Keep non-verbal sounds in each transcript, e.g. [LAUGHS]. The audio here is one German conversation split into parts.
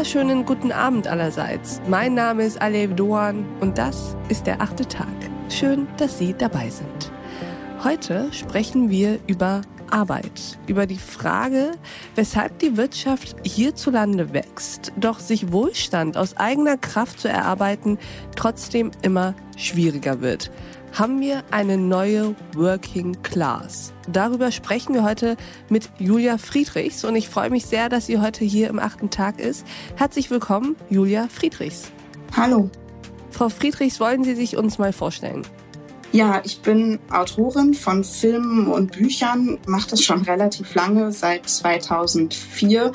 wunderschönen guten Abend allerseits. Mein Name ist Alev Doan und das ist der achte Tag. Schön, dass Sie dabei sind. Heute sprechen wir über Arbeit, über die Frage, weshalb die Wirtschaft hierzulande wächst, doch sich Wohlstand aus eigener Kraft zu erarbeiten trotzdem immer schwieriger wird. Haben wir eine neue Working Class? Darüber sprechen wir heute mit Julia Friedrichs und ich freue mich sehr, dass sie heute hier im achten Tag ist. Herzlich willkommen, Julia Friedrichs. Hallo. Frau Friedrichs, wollen Sie sich uns mal vorstellen? Ja, ich bin Autorin von Filmen und Büchern, mache das schon relativ lange, seit 2004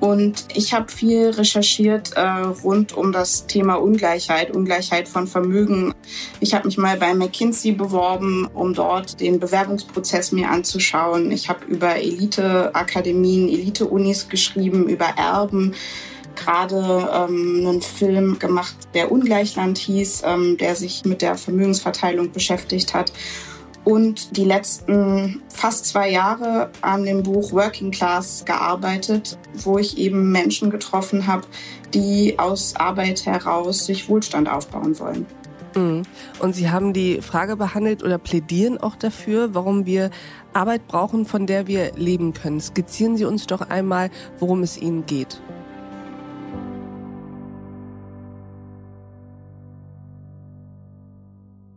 und ich habe viel recherchiert äh, rund um das Thema Ungleichheit, Ungleichheit von Vermögen. Ich habe mich mal bei McKinsey beworben, um dort den Bewerbungsprozess mir anzuschauen. Ich habe über Elite-Akademien, Elite-Unis geschrieben, über Erben gerade ähm, einen Film gemacht, der Ungleichland hieß, ähm, der sich mit der Vermögensverteilung beschäftigt hat. Und die letzten fast zwei Jahre an dem Buch Working Class gearbeitet, wo ich eben Menschen getroffen habe, die aus Arbeit heraus sich Wohlstand aufbauen wollen. Mhm. Und Sie haben die Frage behandelt oder plädieren auch dafür, warum wir Arbeit brauchen, von der wir leben können. Skizzieren Sie uns doch einmal, worum es Ihnen geht.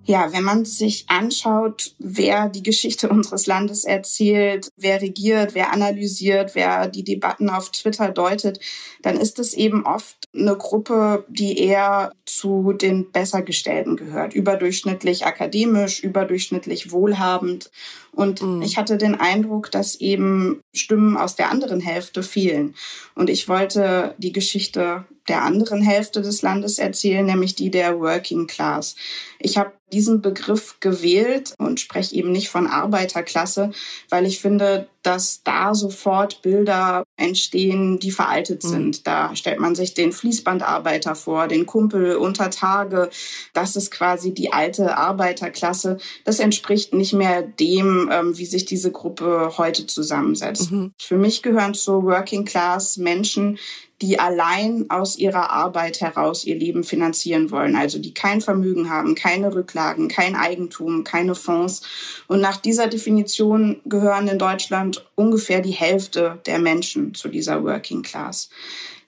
Ja, wenn man sich anschaut, wer die Geschichte unseres Landes erzählt, wer regiert, wer analysiert, wer die Debatten auf Twitter deutet, dann ist es eben oft eine Gruppe, die eher zu den Bessergestellten gehört, überdurchschnittlich akademisch, überdurchschnittlich wohlhabend. Und mhm. ich hatte den Eindruck, dass eben Stimmen aus der anderen Hälfte fielen. Und ich wollte die Geschichte der anderen Hälfte des Landes erzählen, nämlich die der Working Class. Ich habe diesen Begriff gewählt und spreche eben nicht von Arbeiterklasse, weil ich finde, dass da sofort Bilder entstehen, die veraltet mhm. sind. Da stellt man sich den Fließbandarbeiter vor, den Kumpel unter Tage. Das ist quasi die alte Arbeiterklasse. Das entspricht nicht mehr dem, ähm, wie sich diese Gruppe heute zusammensetzt. Mhm. Für mich gehören zu Working Class Menschen, die allein aus ihrer Arbeit heraus ihr Leben finanzieren wollen, also die kein Vermögen haben, keine Rücklagen, kein Eigentum, keine Fonds. Und nach dieser Definition gehören in Deutschland ungefähr die Hälfte der Menschen zu dieser Working Class.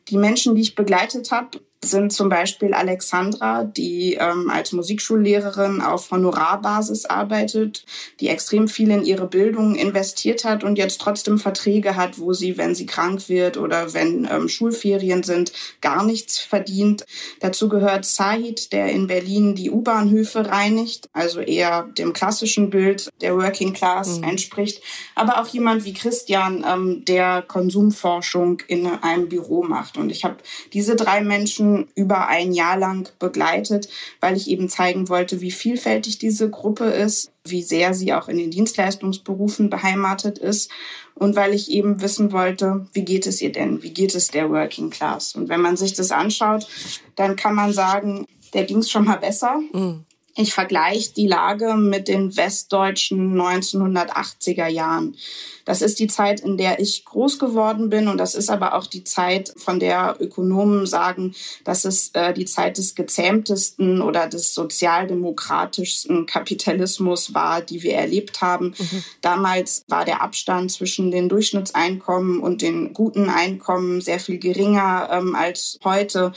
Die Menschen, die ich begleitet habe, sind zum Beispiel Alexandra, die ähm, als Musikschullehrerin auf Honorarbasis arbeitet, die extrem viel in ihre Bildung investiert hat und jetzt trotzdem Verträge hat, wo sie, wenn sie krank wird oder wenn ähm, Schulferien sind, gar nichts verdient. Dazu gehört Sahid, der in Berlin die U-Bahnhöfe reinigt, also eher dem klassischen Bild der Working Class mhm. entspricht. Aber auch jemand wie Christian, ähm, der Konsumforschung in einem Büro macht. Und ich habe diese drei Menschen über ein Jahr lang begleitet, weil ich eben zeigen wollte, wie vielfältig diese Gruppe ist, wie sehr sie auch in den Dienstleistungsberufen beheimatet ist und weil ich eben wissen wollte, wie geht es ihr denn? Wie geht es der Working Class? Und wenn man sich das anschaut, dann kann man sagen, der ging es schon mal besser. Mhm. Ich vergleiche die Lage mit den westdeutschen 1980er Jahren. Das ist die Zeit, in der ich groß geworden bin und das ist aber auch die Zeit, von der Ökonomen sagen, dass es äh, die Zeit des gezähmtesten oder des sozialdemokratischsten Kapitalismus war, die wir erlebt haben. Mhm. Damals war der Abstand zwischen den Durchschnittseinkommen und den guten Einkommen sehr viel geringer ähm, als heute.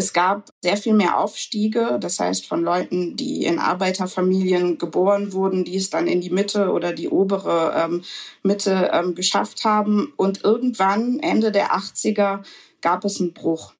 Es gab sehr viel mehr Aufstiege, das heißt von Leuten, die in Arbeiterfamilien geboren wurden, die es dann in die Mitte oder die obere ähm, Mitte ähm, geschafft haben. Und irgendwann, Ende der 80er, gab es einen Bruch.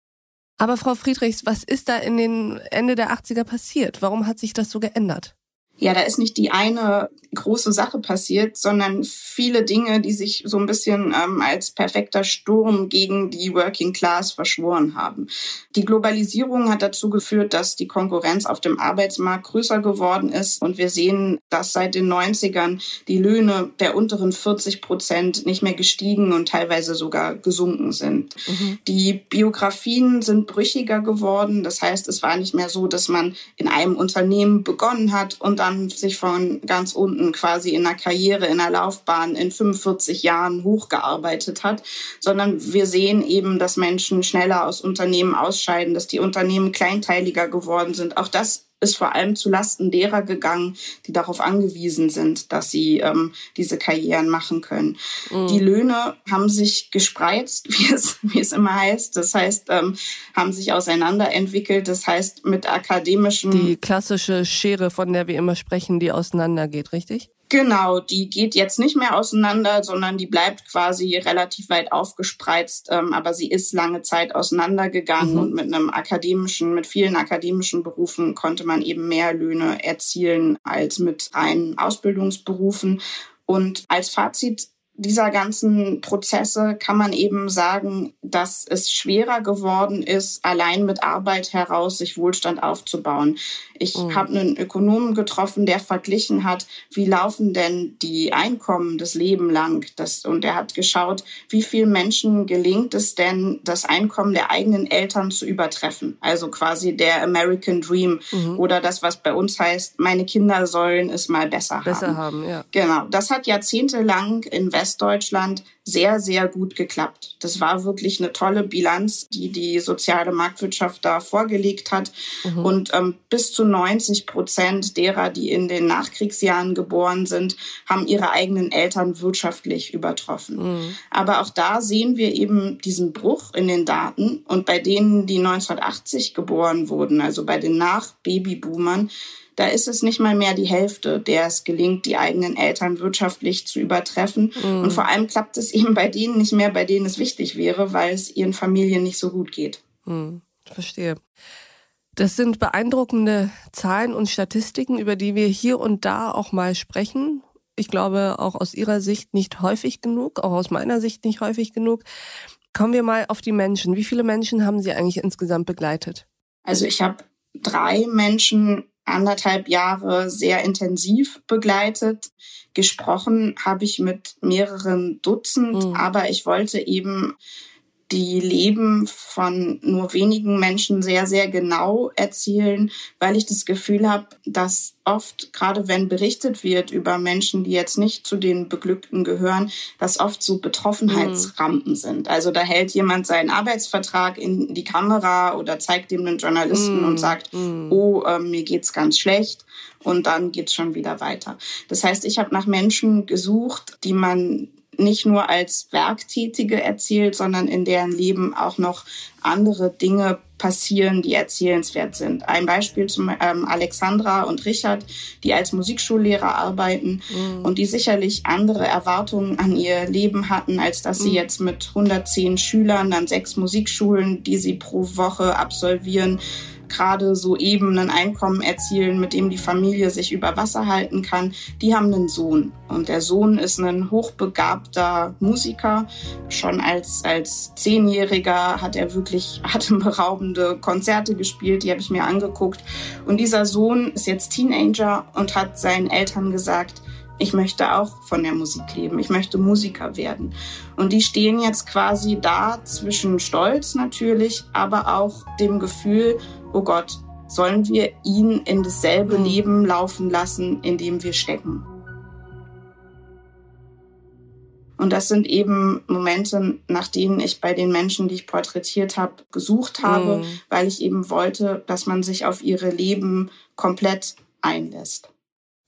Aber Frau Friedrichs, was ist da in den Ende der 80er passiert? Warum hat sich das so geändert? Ja, da ist nicht die eine große Sache passiert, sondern viele Dinge, die sich so ein bisschen ähm, als perfekter Sturm gegen die Working Class verschworen haben. Die Globalisierung hat dazu geführt, dass die Konkurrenz auf dem Arbeitsmarkt größer geworden ist und wir sehen, dass seit den 90ern die Löhne der unteren 40 Prozent nicht mehr gestiegen und teilweise sogar gesunken sind. Mhm. Die Biografien sind brüchiger geworden. Das heißt, es war nicht mehr so, dass man in einem Unternehmen begonnen hat und dann dann sich von ganz unten quasi in der Karriere, in der Laufbahn in 45 Jahren hochgearbeitet hat, sondern wir sehen eben, dass Menschen schneller aus Unternehmen ausscheiden, dass die Unternehmen kleinteiliger geworden sind. Auch das ist vor allem zu Lasten derer gegangen, die darauf angewiesen sind, dass sie ähm, diese Karrieren machen können. Mhm. Die Löhne haben sich gespreizt, [LAUGHS] wie es, wie es immer heißt. Das heißt, ähm, haben sich auseinanderentwickelt. Das heißt, mit akademischen... Die klassische Schere, von der wir immer sprechen, die auseinandergeht, richtig? Genau, die geht jetzt nicht mehr auseinander, sondern die bleibt quasi relativ weit aufgespreizt, ähm, aber sie ist lange Zeit auseinandergegangen mhm. und mit einem akademischen, mit vielen akademischen Berufen konnte man eben mehr Löhne erzielen als mit reinen Ausbildungsberufen. Und als Fazit dieser ganzen Prozesse kann man eben sagen, dass es schwerer geworden ist, allein mit Arbeit heraus sich Wohlstand aufzubauen. Ich mhm. habe einen Ökonomen getroffen, der verglichen hat, wie laufen denn die Einkommen das Leben lang. Das, und er hat geschaut, wie vielen Menschen gelingt es denn, das Einkommen der eigenen Eltern zu übertreffen. Also quasi der American Dream mhm. oder das, was bei uns heißt, meine Kinder sollen es mal besser, besser haben. haben ja. Genau. Das hat jahrzehntelang in Westdeutschland sehr, sehr gut geklappt. Das war wirklich eine tolle Bilanz, die die soziale Marktwirtschaft da vorgelegt hat. Mhm. Und ähm, bis zu 90 Prozent derer, die in den Nachkriegsjahren geboren sind, haben ihre eigenen Eltern wirtschaftlich übertroffen. Mhm. Aber auch da sehen wir eben diesen Bruch in den Daten. Und bei denen, die 1980 geboren wurden, also bei den Nach-Babyboomern, da ist es nicht mal mehr die Hälfte, der es gelingt, die eigenen Eltern wirtschaftlich zu übertreffen. Mhm. Und vor allem klappt es [LAUGHS] eben bei denen nicht mehr, bei denen es wichtig wäre, weil es ihren Familien nicht so gut geht. Mhm. Verstehe. Das sind beeindruckende Zahlen und Statistiken, über die wir hier und da auch mal sprechen. Ich glaube, auch aus Ihrer Sicht nicht häufig genug, auch aus meiner Sicht nicht häufig genug. Kommen wir mal auf die Menschen. Wie viele Menschen haben Sie eigentlich insgesamt begleitet? Also ich habe drei Menschen anderthalb Jahre sehr intensiv begleitet. Gesprochen habe ich mit mehreren Dutzend, mhm. aber ich wollte eben die Leben von nur wenigen Menschen sehr, sehr genau erzählen, weil ich das Gefühl habe, dass oft, gerade wenn berichtet wird über Menschen, die jetzt nicht zu den Beglückten gehören, dass oft so Betroffenheitsrampen mhm. sind. Also da hält jemand seinen Arbeitsvertrag in die Kamera oder zeigt dem einen Journalisten mhm. und sagt, mhm. oh, äh, mir geht's ganz schlecht. Und dann geht's schon wieder weiter. Das heißt, ich habe nach Menschen gesucht, die man nicht nur als Werktätige erzählt, sondern in deren Leben auch noch andere Dinge passieren, die erzählenswert sind. Ein Beispiel zum ähm, Alexandra und Richard, die als Musikschullehrer arbeiten mhm. und die sicherlich andere Erwartungen an ihr Leben hatten, als dass sie mhm. jetzt mit 110 Schülern dann sechs Musikschulen, die sie pro Woche absolvieren, gerade so eben ein Einkommen erzielen, mit dem die Familie sich über Wasser halten kann, die haben einen Sohn. Und der Sohn ist ein hochbegabter Musiker. Schon als, als Zehnjähriger hat er wirklich [LAUGHS] atemberaubende Konzerte gespielt, die habe ich mir angeguckt. Und dieser Sohn ist jetzt Teenager und hat seinen Eltern gesagt, ich möchte auch von der Musik leben, ich möchte Musiker werden. Und die stehen jetzt quasi da zwischen Stolz natürlich, aber auch dem Gefühl, oh Gott, sollen wir ihn in dasselbe mhm. Leben laufen lassen, in dem wir stecken? Und das sind eben Momente, nach denen ich bei den Menschen, die ich porträtiert habe, gesucht habe, mhm. weil ich eben wollte, dass man sich auf ihre Leben komplett einlässt.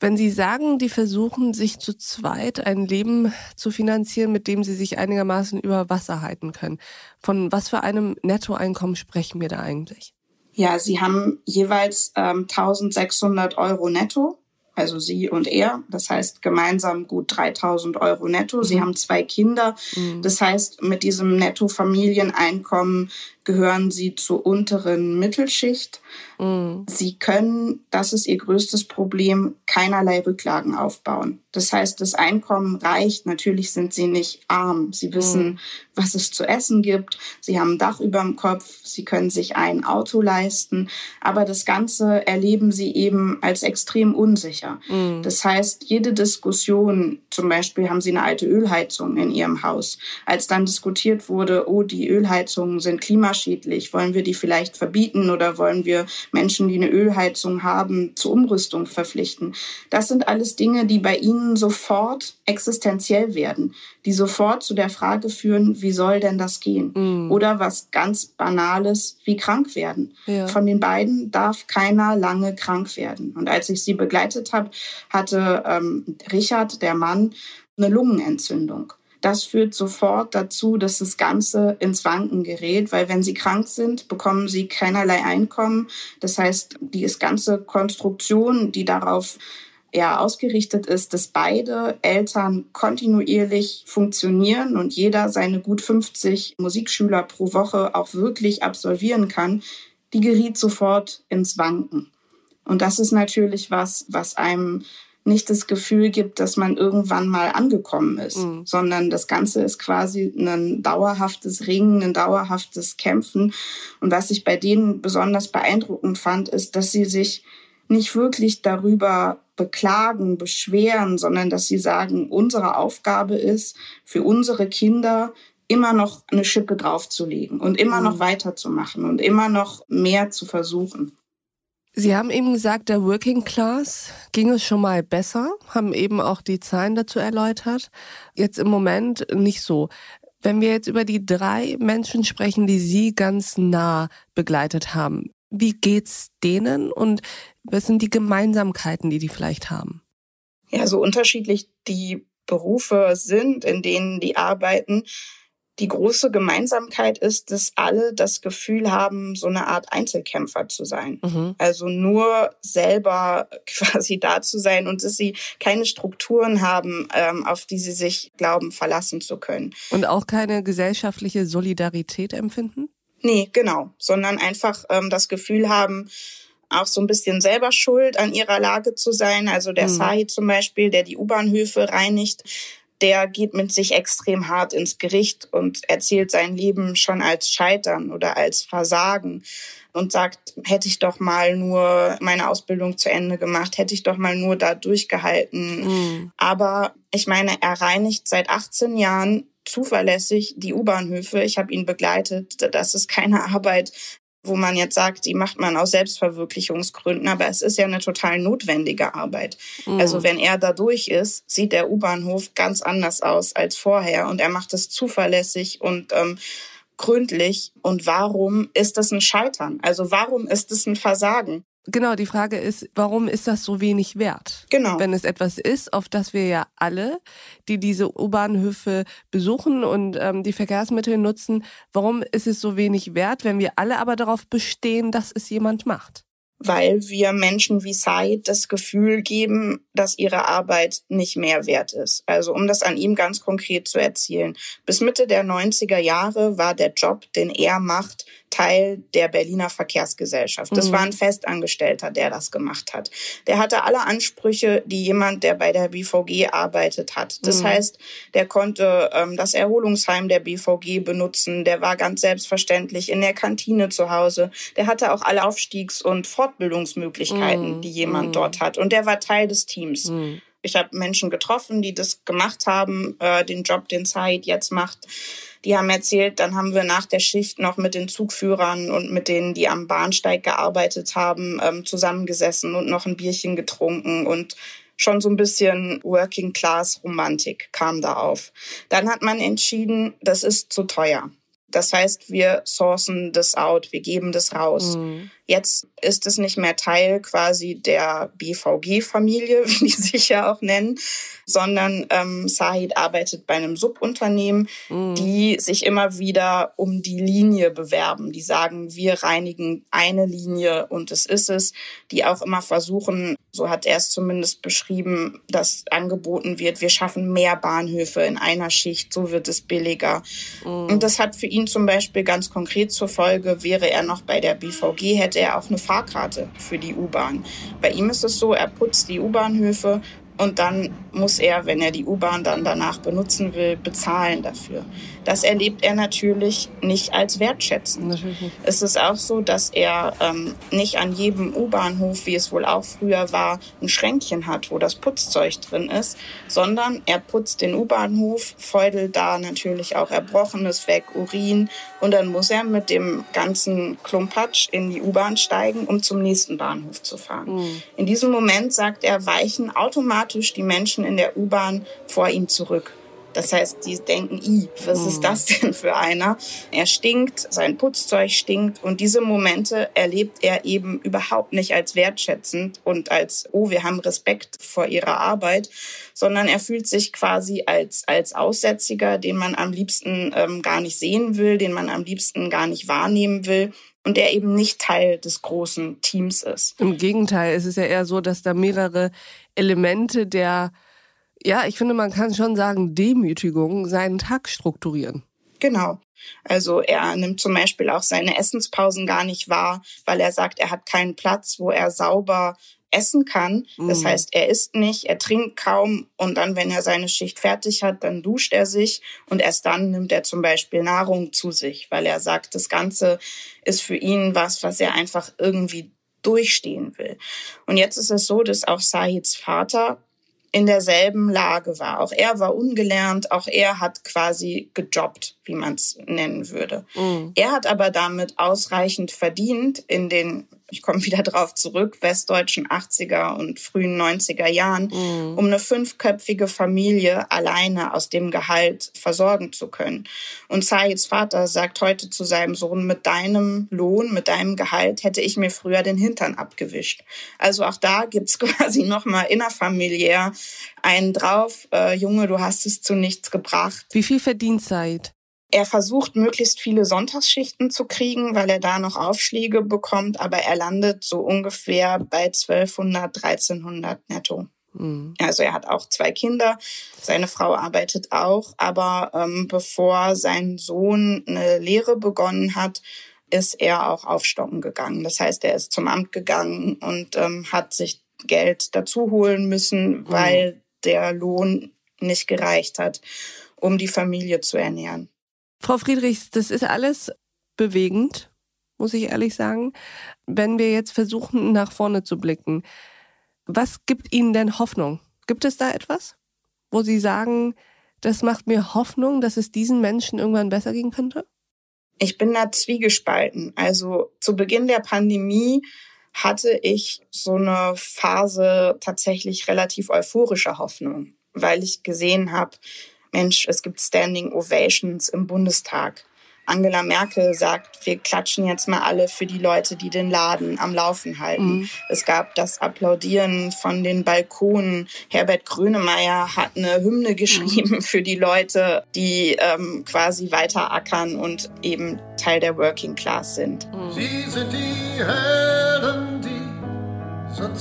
Wenn Sie sagen, die versuchen, sich zu zweit ein Leben zu finanzieren, mit dem sie sich einigermaßen über Wasser halten können, von was für einem Nettoeinkommen sprechen wir da eigentlich? Ja, sie haben jeweils ähm, 1600 Euro netto, also sie und er. Das heißt gemeinsam gut 3000 Euro netto. Mhm. Sie haben zwei Kinder. Mhm. Das heißt, mit diesem Netto-Familieneinkommen gehören sie zur unteren Mittelschicht. Mhm. Sie können, das ist ihr größtes Problem, keinerlei Rücklagen aufbauen. Das heißt, das Einkommen reicht. Natürlich sind sie nicht arm. Sie wissen, mhm. was es zu essen gibt. Sie haben ein Dach über dem Kopf. Sie können sich ein Auto leisten. Aber das Ganze erleben sie eben als extrem unsicher. Mhm. Das heißt, jede Diskussion, zum Beispiel haben sie eine alte Ölheizung in ihrem Haus. Als dann diskutiert wurde, oh, die Ölheizungen sind klimaschädlich, wollen wir die vielleicht verbieten oder wollen wir Menschen, die eine Ölheizung haben, zur Umrüstung verpflichten? Das sind alles Dinge, die bei ihnen Personen sofort existenziell werden, die sofort zu der Frage führen, wie soll denn das gehen? Mm. Oder was ganz Banales wie krank werden. Ja. Von den beiden darf keiner lange krank werden. Und als ich sie begleitet habe, hatte ähm, Richard, der Mann, eine Lungenentzündung. Das führt sofort dazu, dass das Ganze ins Wanken gerät, weil wenn sie krank sind, bekommen sie keinerlei Einkommen. Das heißt, die ganze Konstruktion, die darauf ja ausgerichtet ist, dass beide Eltern kontinuierlich funktionieren und jeder seine gut 50 Musikschüler pro Woche auch wirklich absolvieren kann, die geriet sofort ins Wanken. Und das ist natürlich was, was einem nicht das Gefühl gibt, dass man irgendwann mal angekommen ist, mhm. sondern das Ganze ist quasi ein dauerhaftes Ringen, ein dauerhaftes Kämpfen. Und was ich bei denen besonders beeindruckend fand, ist, dass sie sich nicht wirklich darüber beklagen, beschweren, sondern dass sie sagen, unsere Aufgabe ist, für unsere Kinder immer noch eine Schippe draufzulegen und immer mhm. noch weiterzumachen und immer noch mehr zu versuchen. Sie haben eben gesagt, der Working Class ging es schon mal besser, haben eben auch die Zahlen dazu erläutert. Jetzt im Moment nicht so. Wenn wir jetzt über die drei Menschen sprechen, die Sie ganz nah begleitet haben, wie geht's denen und was sind die Gemeinsamkeiten, die die vielleicht haben? Ja, so unterschiedlich die Berufe sind, in denen die arbeiten. Die große Gemeinsamkeit ist, dass alle das Gefühl haben, so eine Art Einzelkämpfer zu sein. Mhm. Also nur selber [LAUGHS] quasi da zu sein und dass sie keine Strukturen haben, ähm, auf die sie sich glauben, verlassen zu können. Und auch keine gesellschaftliche Solidarität empfinden? Nee, genau, sondern einfach ähm, das Gefühl haben, auch so ein bisschen selber schuld an ihrer Lage zu sein. Also der mhm. Sahi zum Beispiel, der die U-Bahnhöfe reinigt, der geht mit sich extrem hart ins Gericht und erzählt sein Leben schon als Scheitern oder als Versagen und sagt, hätte ich doch mal nur meine Ausbildung zu Ende gemacht, hätte ich doch mal nur da durchgehalten. Mhm. Aber ich meine, er reinigt seit 18 Jahren zuverlässig die U-Bahnhöfe. Ich habe ihn begleitet. Das ist keine Arbeit, wo man jetzt sagt, die macht man aus Selbstverwirklichungsgründen, aber es ist ja eine total notwendige Arbeit. Mhm. Also wenn er da durch ist, sieht der U-Bahnhof ganz anders aus als vorher und er macht es zuverlässig und ähm, gründlich. Und warum ist das ein Scheitern? Also warum ist es ein Versagen? Genau, die Frage ist, warum ist das so wenig wert? Genau. Wenn es etwas ist, auf das wir ja alle, die diese U-Bahnhöfe besuchen und ähm, die Verkehrsmittel nutzen, warum ist es so wenig wert, wenn wir alle aber darauf bestehen, dass es jemand macht? weil wir Menschen wie Said das Gefühl geben, dass ihre Arbeit nicht mehr wert ist. Also um das an ihm ganz konkret zu erzählen. Bis Mitte der 90er Jahre war der Job, den er macht, Teil der Berliner Verkehrsgesellschaft. Das mhm. war ein Festangestellter, der das gemacht hat. Der hatte alle Ansprüche, die jemand, der bei der BVG arbeitet, hat. Das mhm. heißt, der konnte ähm, das Erholungsheim der BVG benutzen. Der war ganz selbstverständlich in der Kantine zu Hause. Der hatte auch alle Aufstiegs- und Fortbildungsmöglichkeiten, mhm. die jemand mhm. dort hat. Und der war Teil des Teams. Ich habe Menschen getroffen, die das gemacht haben, äh, den Job, den Said jetzt macht. Die haben erzählt, dann haben wir nach der Schicht noch mit den Zugführern und mit denen, die am Bahnsteig gearbeitet haben, ähm, zusammengesessen und noch ein Bierchen getrunken und schon so ein bisschen Working Class Romantik kam da auf. Dann hat man entschieden, das ist zu teuer. Das heißt, wir sourcen das out, wir geben das raus. Mhm. Jetzt ist es nicht mehr Teil quasi der BVG-Familie, [LAUGHS] wie die sich ja auch nennen, sondern ähm, Sahid arbeitet bei einem Subunternehmen, mhm. die sich immer wieder um die Linie bewerben. Die sagen, wir reinigen eine Linie und es ist es, die auch immer versuchen, so hat er es zumindest beschrieben, dass angeboten wird, wir schaffen mehr Bahnhöfe in einer Schicht, so wird es billiger. Mhm. Und das hat für ihn zum Beispiel ganz konkret zur Folge, wäre er noch bei der BVG, hätte er auch eine Fahrkarte für die U-Bahn. Bei ihm ist es so, er putzt die U-Bahnhöfe und dann muss er, wenn er die U-Bahn dann danach benutzen will, bezahlen dafür. Das erlebt er natürlich nicht als wertschätzend. Natürlich. Es ist auch so, dass er ähm, nicht an jedem U-Bahnhof, wie es wohl auch früher war, ein Schränkchen hat, wo das Putzzeug drin ist, sondern er putzt den U-Bahnhof, feudelt da natürlich auch Erbrochenes weg, Urin und dann muss er mit dem ganzen Klumpatsch in die U-Bahn steigen, um zum nächsten Bahnhof zu fahren. Mhm. In diesem Moment, sagt er, weichen automatisch die Menschen in der U-Bahn vor ihm zurück. Das heißt, die denken, i, was ist hm. das denn für einer? Er stinkt, sein Putzzeug stinkt und diese Momente erlebt er eben überhaupt nicht als wertschätzend und als, oh, wir haben Respekt vor ihrer Arbeit, sondern er fühlt sich quasi als, als Aussätziger, den man am liebsten ähm, gar nicht sehen will, den man am liebsten gar nicht wahrnehmen will und der eben nicht Teil des großen Teams ist. Im Gegenteil, es ist ja eher so, dass da mehrere Elemente der ja, ich finde, man kann schon sagen, Demütigung seinen Tag strukturieren. Genau. Also er nimmt zum Beispiel auch seine Essenspausen gar nicht wahr, weil er sagt, er hat keinen Platz, wo er sauber essen kann. Das mhm. heißt, er isst nicht, er trinkt kaum und dann, wenn er seine Schicht fertig hat, dann duscht er sich und erst dann nimmt er zum Beispiel Nahrung zu sich, weil er sagt, das Ganze ist für ihn was, was er einfach irgendwie durchstehen will. Und jetzt ist es so, dass auch Sahids Vater in derselben Lage war. Auch er war ungelernt, auch er hat quasi gejobbt, wie man es nennen würde. Mhm. Er hat aber damit ausreichend verdient in den ich komme wieder drauf zurück, westdeutschen 80er und frühen 90er Jahren, mhm. um eine fünfköpfige Familie alleine aus dem Gehalt versorgen zu können. Und Saids Vater sagt heute zu seinem Sohn, mit deinem Lohn, mit deinem Gehalt hätte ich mir früher den Hintern abgewischt. Also auch da gibt's [LAUGHS] quasi nochmal innerfamiliär einen drauf, äh, Junge, du hast es zu nichts gebracht. Wie viel verdient Said? Er versucht, möglichst viele Sonntagsschichten zu kriegen, weil er da noch Aufschläge bekommt, aber er landet so ungefähr bei 1200, 1300 netto. Mhm. Also er hat auch zwei Kinder, seine Frau arbeitet auch, aber ähm, bevor sein Sohn eine Lehre begonnen hat, ist er auch aufstocken gegangen. Das heißt, er ist zum Amt gegangen und ähm, hat sich Geld dazu holen müssen, mhm. weil der Lohn nicht gereicht hat, um die Familie zu ernähren. Frau Friedrichs, das ist alles bewegend, muss ich ehrlich sagen. Wenn wir jetzt versuchen, nach vorne zu blicken, was gibt Ihnen denn Hoffnung? Gibt es da etwas, wo Sie sagen, das macht mir Hoffnung, dass es diesen Menschen irgendwann besser gehen könnte? Ich bin da zwiegespalten. Also zu Beginn der Pandemie hatte ich so eine Phase tatsächlich relativ euphorischer Hoffnung, weil ich gesehen habe, Mensch, es gibt Standing Ovations im Bundestag. Angela Merkel sagt, wir klatschen jetzt mal alle für die Leute, die den Laden am Laufen halten. Mhm. Es gab das Applaudieren von den Balkonen. Herbert Grönemeyer hat eine Hymne geschrieben mhm. für die Leute, die ähm, quasi weiterackern und eben Teil der Working Class sind. Mhm. Sie sind die Helden, die zur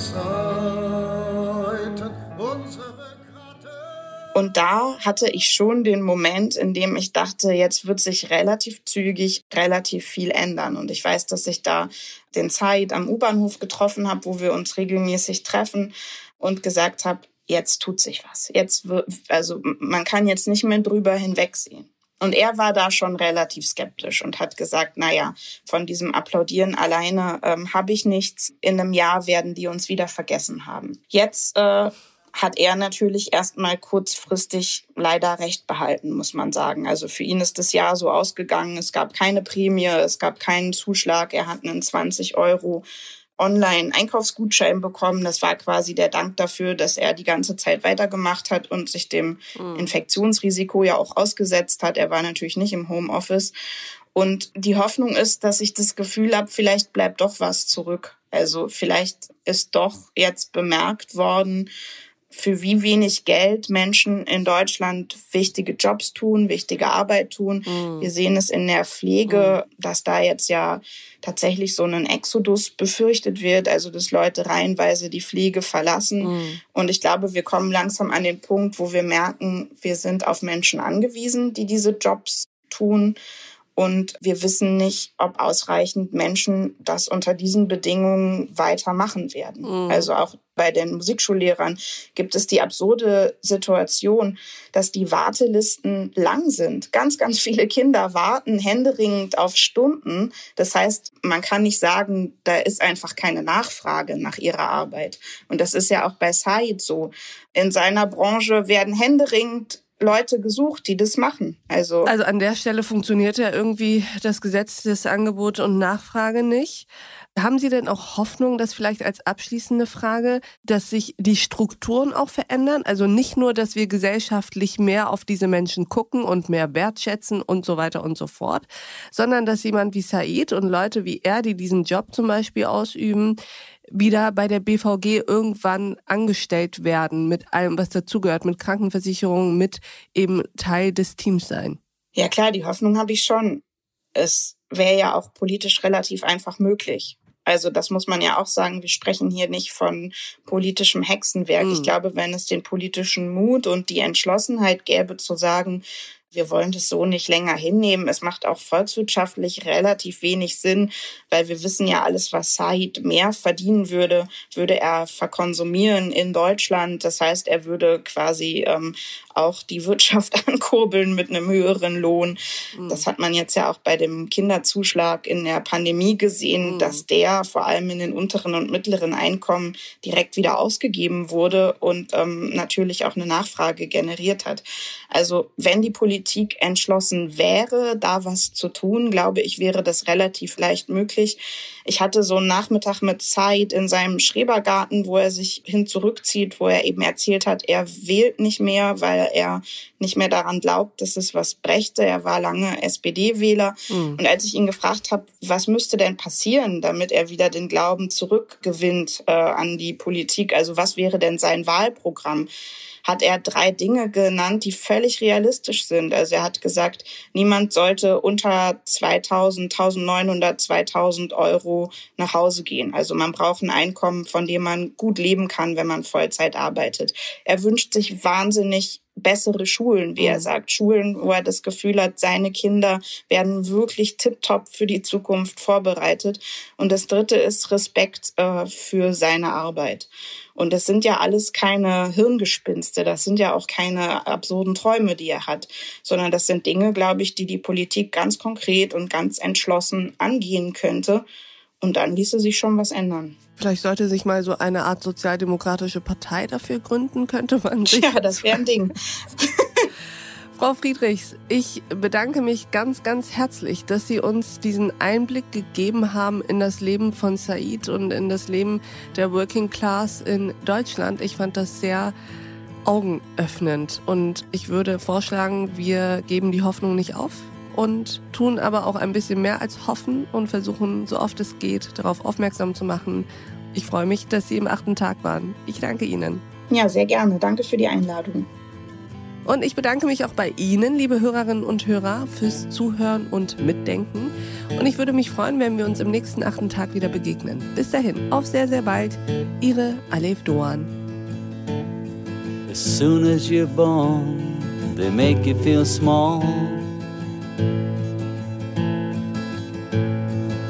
und da hatte ich schon den Moment, in dem ich dachte, jetzt wird sich relativ zügig relativ viel ändern. Und ich weiß, dass ich da den Zeit am U-Bahnhof getroffen habe, wo wir uns regelmäßig treffen und gesagt habe, jetzt tut sich was. Jetzt also man kann jetzt nicht mehr drüber hinwegsehen. Und er war da schon relativ skeptisch und hat gesagt, na ja, von diesem Applaudieren alleine ähm, habe ich nichts. In einem Jahr werden die uns wieder vergessen haben. Jetzt äh, hat er natürlich erstmal kurzfristig leider recht behalten, muss man sagen. Also für ihn ist das Jahr so ausgegangen. Es gab keine Prämie, es gab keinen Zuschlag. Er hat einen 20 Euro Online-Einkaufsgutschein bekommen. Das war quasi der Dank dafür, dass er die ganze Zeit weitergemacht hat und sich dem mhm. Infektionsrisiko ja auch ausgesetzt hat. Er war natürlich nicht im Homeoffice. Und die Hoffnung ist, dass ich das Gefühl habe, vielleicht bleibt doch was zurück. Also vielleicht ist doch jetzt bemerkt worden, für wie wenig Geld Menschen in Deutschland wichtige Jobs tun, wichtige Arbeit tun. Mhm. Wir sehen es in der Pflege, mhm. dass da jetzt ja tatsächlich so ein Exodus befürchtet wird, also dass Leute reihenweise die Pflege verlassen. Mhm. Und ich glaube, wir kommen langsam an den Punkt, wo wir merken, wir sind auf Menschen angewiesen, die diese Jobs tun. Und wir wissen nicht, ob ausreichend Menschen das unter diesen Bedingungen weitermachen werden. Mhm. Also auch bei den Musikschullehrern gibt es die absurde Situation, dass die Wartelisten lang sind. Ganz, ganz viele Kinder warten händeringend auf Stunden. Das heißt, man kann nicht sagen, da ist einfach keine Nachfrage nach ihrer Arbeit. Und das ist ja auch bei Said so. In seiner Branche werden händeringend Leute gesucht, die das machen. Also, also an der Stelle funktioniert ja irgendwie das Gesetz des Angebot und Nachfrage nicht. Haben Sie denn auch Hoffnung, dass vielleicht als abschließende Frage, dass sich die Strukturen auch verändern? Also nicht nur, dass wir gesellschaftlich mehr auf diese Menschen gucken und mehr wertschätzen und so weiter und so fort, sondern dass jemand wie Said und Leute wie er, die diesen Job zum Beispiel ausüben, wieder bei der BVG irgendwann angestellt werden mit allem, was dazugehört, mit Krankenversicherung, mit eben Teil des Teams sein? Ja klar, die Hoffnung habe ich schon. Es wäre ja auch politisch relativ einfach möglich. Also das muss man ja auch sagen, wir sprechen hier nicht von politischem Hexenwerk. Mhm. Ich glaube, wenn es den politischen Mut und die Entschlossenheit gäbe zu sagen, wir wollen das so nicht länger hinnehmen. Es macht auch volkswirtschaftlich relativ wenig Sinn, weil wir wissen ja alles, was Said mehr verdienen würde, würde er verkonsumieren in Deutschland. Das heißt, er würde quasi ähm, auch die Wirtschaft [LAUGHS] ankurbeln mit einem höheren Lohn. Mhm. Das hat man jetzt ja auch bei dem Kinderzuschlag in der Pandemie gesehen, mhm. dass der vor allem in den unteren und mittleren Einkommen direkt wieder ausgegeben wurde und ähm, natürlich auch eine Nachfrage generiert hat. Also wenn die Politik entschlossen wäre, da was zu tun, glaube ich, wäre das relativ leicht möglich. Ich hatte so einen Nachmittag mit Zeit in seinem Schrebergarten, wo er sich hin zurückzieht, wo er eben erzählt hat, er wählt nicht mehr, weil er nicht mehr daran glaubt, dass es was brächte. Er war lange SPD-Wähler. Mhm. Und als ich ihn gefragt habe, was müsste denn passieren, damit er wieder den Glauben zurückgewinnt äh, an die Politik, also was wäre denn sein Wahlprogramm? Hat er drei Dinge genannt, die völlig realistisch sind. Also er hat gesagt, niemand sollte unter 2000, 1900, 2000 Euro nach Hause gehen. Also man braucht ein Einkommen, von dem man gut leben kann, wenn man Vollzeit arbeitet. Er wünscht sich wahnsinnig bessere Schulen, wie er mhm. sagt. Schulen, wo er das Gefühl hat, seine Kinder werden wirklich tiptop für die Zukunft vorbereitet. Und das dritte ist Respekt äh, für seine Arbeit. Und das sind ja alles keine Hirngespinste, das sind ja auch keine absurden Träume, die er hat, sondern das sind Dinge, glaube ich, die die Politik ganz konkret und ganz entschlossen angehen könnte. Und dann ließe sich schon was ändern. Vielleicht sollte sich mal so eine Art sozialdemokratische Partei dafür gründen, könnte man sich. Ja, das wäre ein Ding. [LAUGHS] Frau Friedrichs, ich bedanke mich ganz, ganz herzlich, dass Sie uns diesen Einblick gegeben haben in das Leben von Said und in das Leben der Working Class in Deutschland. Ich fand das sehr augenöffnend und ich würde vorschlagen, wir geben die Hoffnung nicht auf und tun aber auch ein bisschen mehr als hoffen und versuchen, so oft es geht, darauf aufmerksam zu machen. Ich freue mich, dass Sie im achten Tag waren. Ich danke Ihnen. Ja, sehr gerne. Danke für die Einladung. Und ich bedanke mich auch bei Ihnen, liebe Hörerinnen und Hörer, fürs Zuhören und Mitdenken. Und ich würde mich freuen, wenn wir uns im nächsten achten Tag wieder begegnen. Bis dahin, auf sehr, sehr bald. Ihre Alef Doan. As soon as you're born, they make you feel small.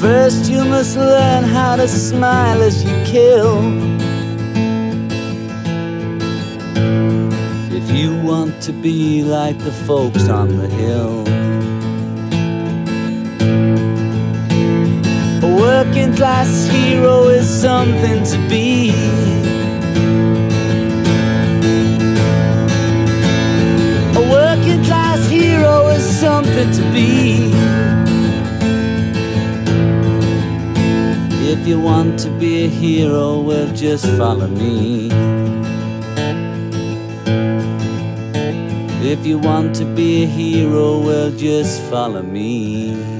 First, you must learn how to smile as you kill. If you want to be like the folks on the hill. A working class hero is something to be. A working class hero is something to be. If you want to be a hero, well, just follow me. If you want to be a hero, well, just follow me.